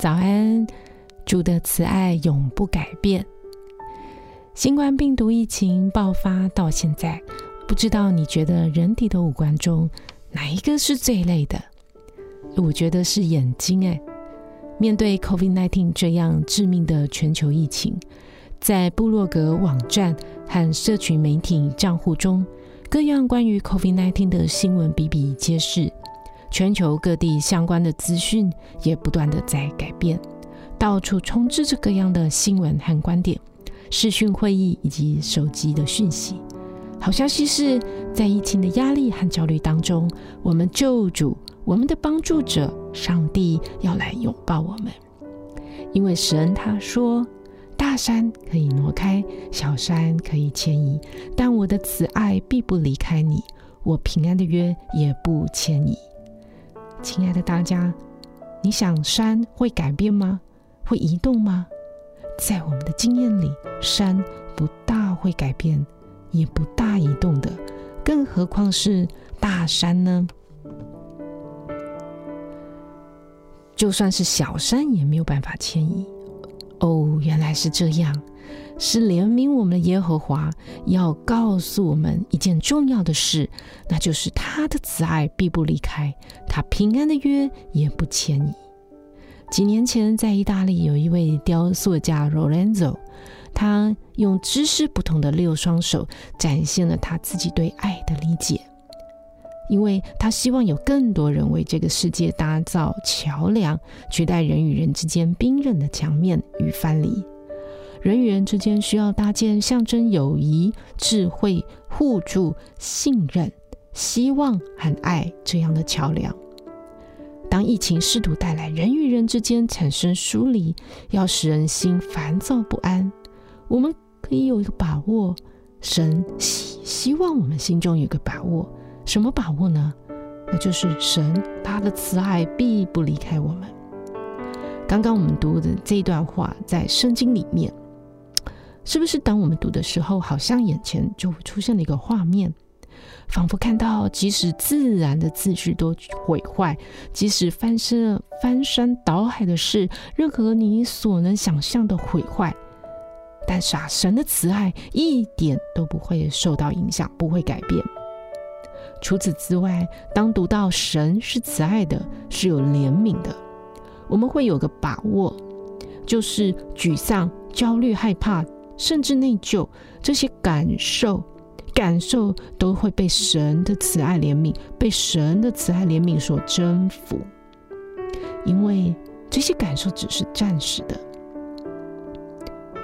早安，主的慈爱永不改变。新冠病毒疫情爆发到现在，不知道你觉得人体的五官中哪一个是最累的？我觉得是眼睛。哎，面对 COVID-19 这样致命的全球疫情，在部落格网站和社群媒体账户中，各样关于 COVID-19 的新闻比比皆是。全球各地相关的资讯也不断地在改变，到处充斥着各样的新闻和观点、视讯会议以及手机的讯息。好消息是，在疫情的压力和焦虑当中，我们救主、我们的帮助者上帝要来拥抱我们，因为神他说：“大山可以挪开，小山可以迁移，但我的慈爱必不离开你，我平安的约也不迁移。”亲爱的大家，你想山会改变吗？会移动吗？在我们的经验里，山不大会改变，也不大移动的，更何况是大山呢？就算是小山，也没有办法迁移。原来是这样。是怜悯我们的耶和华要告诉我们一件重要的事，那就是他的慈爱必不离开，他平安的约也不迁移。几年前，在意大利有一位雕塑家 Lorenzo，他用姿势不同的六双手展现了他自己对爱的理解，因为他希望有更多人为这个世界搭造桥梁，取代人与人之间冰冷的墙面与藩篱。人与人之间需要搭建象征友谊、智慧、互助、信任、希望和爱这样的桥梁。当疫情试图带来人与人之间产生疏离，要使人心烦躁不安，我们可以有一个把握，神希希望我们心中有个把握，什么把握呢？那就是神他的慈爱必不离开我们。刚刚我们读的这一段话在圣经里面。是不是当我们读的时候，好像眼前就出现了一个画面，仿佛看到即使自然的秩序都毁坏，即使翻身翻山倒海的事，任何你所能想象的毁坏，但是啊，神的慈爱一点都不会受到影响，不会改变。除此之外，当读到神是慈爱的，是有怜悯的，我们会有个把握，就是沮丧、焦虑、害怕。甚至内疚，这些感受、感受都会被神的慈爱怜悯，被神的慈爱怜悯所征服。因为这些感受只是暂时的，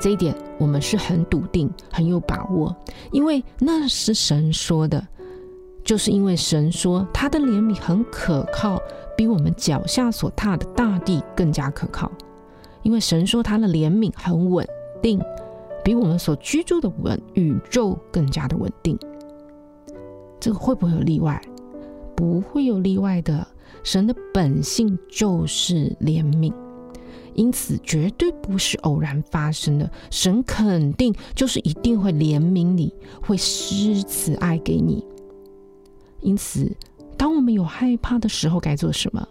这一点我们是很笃定、很有把握，因为那是神说的，就是因为神说他的怜悯很可靠，比我们脚下所踏的大地更加可靠。因为神说他的怜悯很稳定。比我们所居住的稳宇宙更加的稳定，这个会不会有例外？不会有例外的。神的本性就是怜悯，因此绝对不是偶然发生的。神肯定就是一定会怜悯你，会施慈爱给你。因此，当我们有害怕的时候，该做什么？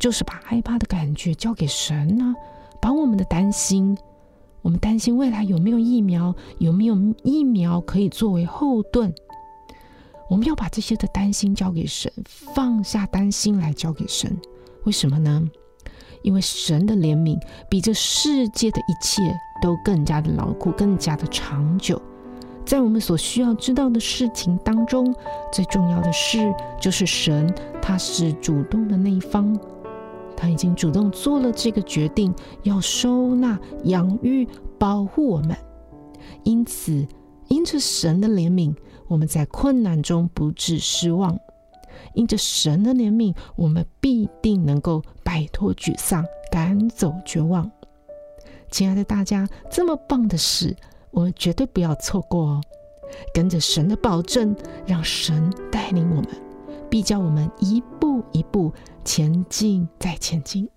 就是把害怕的感觉交给神呢、把我们的担心。我们担心未来有没有疫苗，有没有疫苗可以作为后盾。我们要把这些的担心交给神，放下担心来交给神。为什么呢？因为神的怜悯比这世界的一切都更加的牢固，更加的长久。在我们所需要知道的事情当中，最重要的事就是神，他是主动的那一方。他已经主动做了这个决定，要收纳、养育、保护我们。因此，因着神的怜悯，我们在困难中不致失望。因着神的怜悯，我们必定能够摆脱沮丧，赶走绝望。亲爱的大家，这么棒的事，我们绝对不要错过哦！跟着神的保证，让神带领我们，必叫我们一步一步前进再前进。